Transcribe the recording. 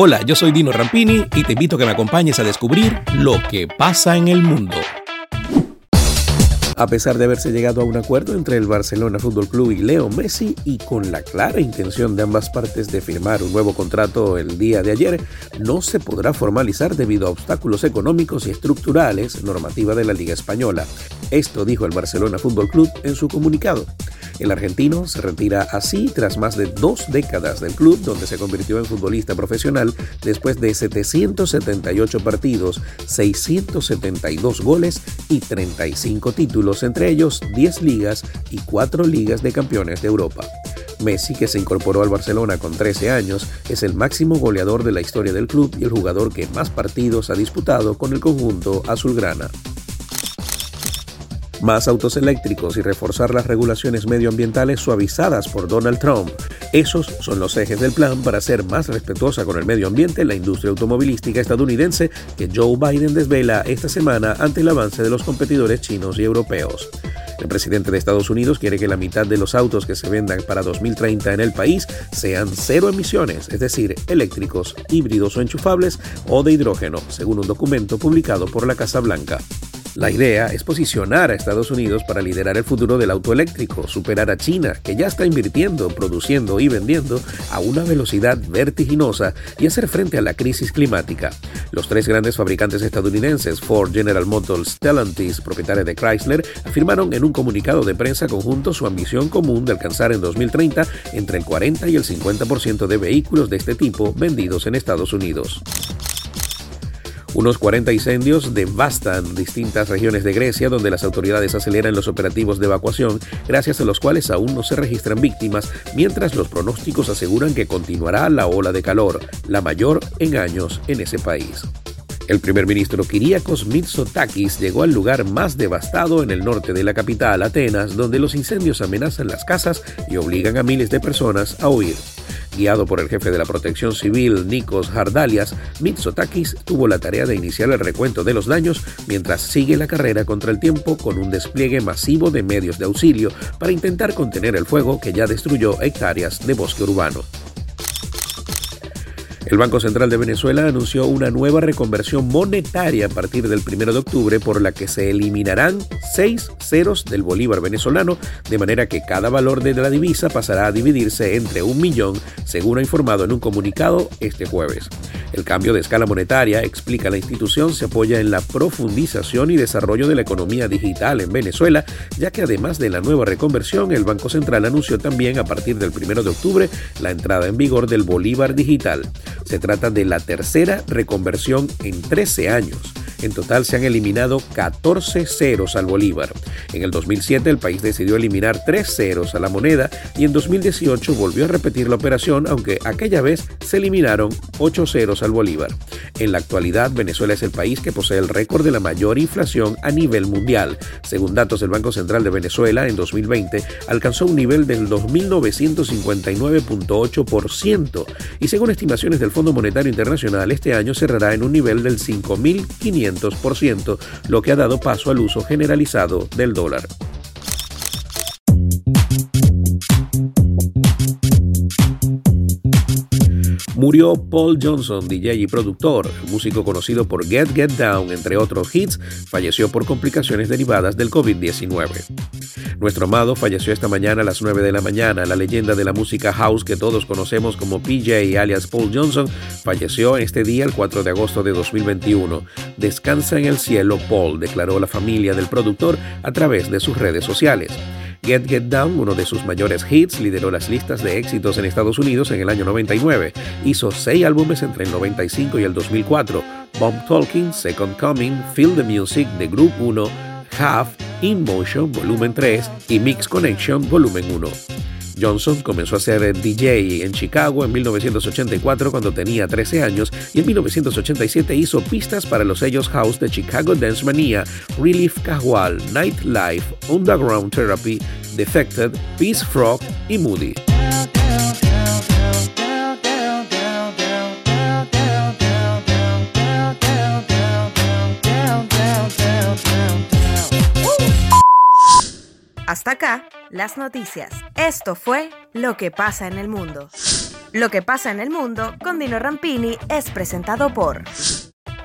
Hola, yo soy Dino Rampini y te invito a que me acompañes a descubrir lo que pasa en el mundo. A pesar de haberse llegado a un acuerdo entre el Barcelona Fútbol Club y Leo Messi y con la clara intención de ambas partes de firmar un nuevo contrato el día de ayer, no se podrá formalizar debido a obstáculos económicos y estructurales normativa de la Liga Española. Esto dijo el Barcelona Fútbol Club en su comunicado. El argentino se retira así tras más de dos décadas del club, donde se convirtió en futbolista profesional después de 778 partidos, 672 goles y 35 títulos, entre ellos 10 ligas y 4 ligas de campeones de Europa. Messi, que se incorporó al Barcelona con 13 años, es el máximo goleador de la historia del club y el jugador que más partidos ha disputado con el conjunto azulgrana más autos eléctricos y reforzar las regulaciones medioambientales suavizadas por Donald Trump. Esos son los ejes del plan para ser más respetuosa con el medio ambiente la industria automovilística estadounidense que Joe Biden desvela esta semana ante el avance de los competidores chinos y europeos. El presidente de Estados Unidos quiere que la mitad de los autos que se vendan para 2030 en el país sean cero emisiones, es decir, eléctricos, híbridos o enchufables o de hidrógeno, según un documento publicado por la Casa Blanca. La idea es posicionar a Estados Unidos para liderar el futuro del auto eléctrico, superar a China, que ya está invirtiendo, produciendo y vendiendo a una velocidad vertiginosa y hacer frente a la crisis climática. Los tres grandes fabricantes estadounidenses, Ford, General Motors, Stellantis, propietaria de Chrysler, afirmaron en un comunicado de prensa conjunto su ambición común de alcanzar en 2030 entre el 40 y el 50% de vehículos de este tipo vendidos en Estados Unidos. Unos 40 incendios devastan distintas regiones de Grecia donde las autoridades aceleran los operativos de evacuación, gracias a los cuales aún no se registran víctimas, mientras los pronósticos aseguran que continuará la ola de calor, la mayor en años en ese país. El primer ministro Kyriakos Mitsotakis llegó al lugar más devastado en el norte de la capital, Atenas, donde los incendios amenazan las casas y obligan a miles de personas a huir. Guiado por el jefe de la protección civil, Nikos Hardalias, Mitsotakis tuvo la tarea de iniciar el recuento de los daños mientras sigue la carrera contra el tiempo con un despliegue masivo de medios de auxilio para intentar contener el fuego que ya destruyó hectáreas de bosque urbano. El Banco Central de Venezuela anunció una nueva reconversión monetaria a partir del 1 de octubre por la que se eliminarán seis ceros del bolívar venezolano, de manera que cada valor de la divisa pasará a dividirse entre un millón, según ha informado en un comunicado este jueves. El cambio de escala monetaria, explica la institución, se apoya en la profundización y desarrollo de la economía digital en Venezuela, ya que además de la nueva reconversión, el Banco Central anunció también a partir del 1 de octubre la entrada en vigor del bolívar digital. Se trata de la tercera reconversión en 13 años. En total se han eliminado 14 ceros al bolívar. En el 2007 el país decidió eliminar 3 ceros a la moneda y en 2018 volvió a repetir la operación, aunque aquella vez se eliminaron 8 ceros al bolívar. En la actualidad, Venezuela es el país que posee el récord de la mayor inflación a nivel mundial. Según datos del Banco Central de Venezuela, en 2020 alcanzó un nivel del 2.959.8% y según estimaciones del Fondo Monetario Internacional, este año cerrará en un nivel del 5.500 lo que ha dado paso al uso generalizado del dólar. Murió Paul Johnson, DJ y productor, músico conocido por Get Get Down, entre otros hits, falleció por complicaciones derivadas del COVID-19. Nuestro amado falleció esta mañana a las 9 de la mañana. La leyenda de la música house que todos conocemos como PJ alias Paul Johnson falleció este día el 4 de agosto de 2021. Descansa en el cielo Paul, declaró la familia del productor a través de sus redes sociales. Get Get Down, uno de sus mayores hits, lideró las listas de éxitos en Estados Unidos en el año 99. Hizo seis álbumes entre el 95 y el 2004. Bomb Talking, Second Coming, Feel the Music, The Group 1, Half, In Motion, Volumen 3 y Mix Connection, Volumen 1. Johnson comenzó a ser DJ en Chicago en 1984 cuando tenía 13 años y en 1987 hizo pistas para los sellos house de Chicago Dance Mania, Relief Casual, Nightlife, Underground Therapy, Defected, Peace Frog y Moody. Hasta acá las noticias. Esto fue lo que pasa en el mundo. Lo que pasa en el mundo con Dino Rampini es presentado por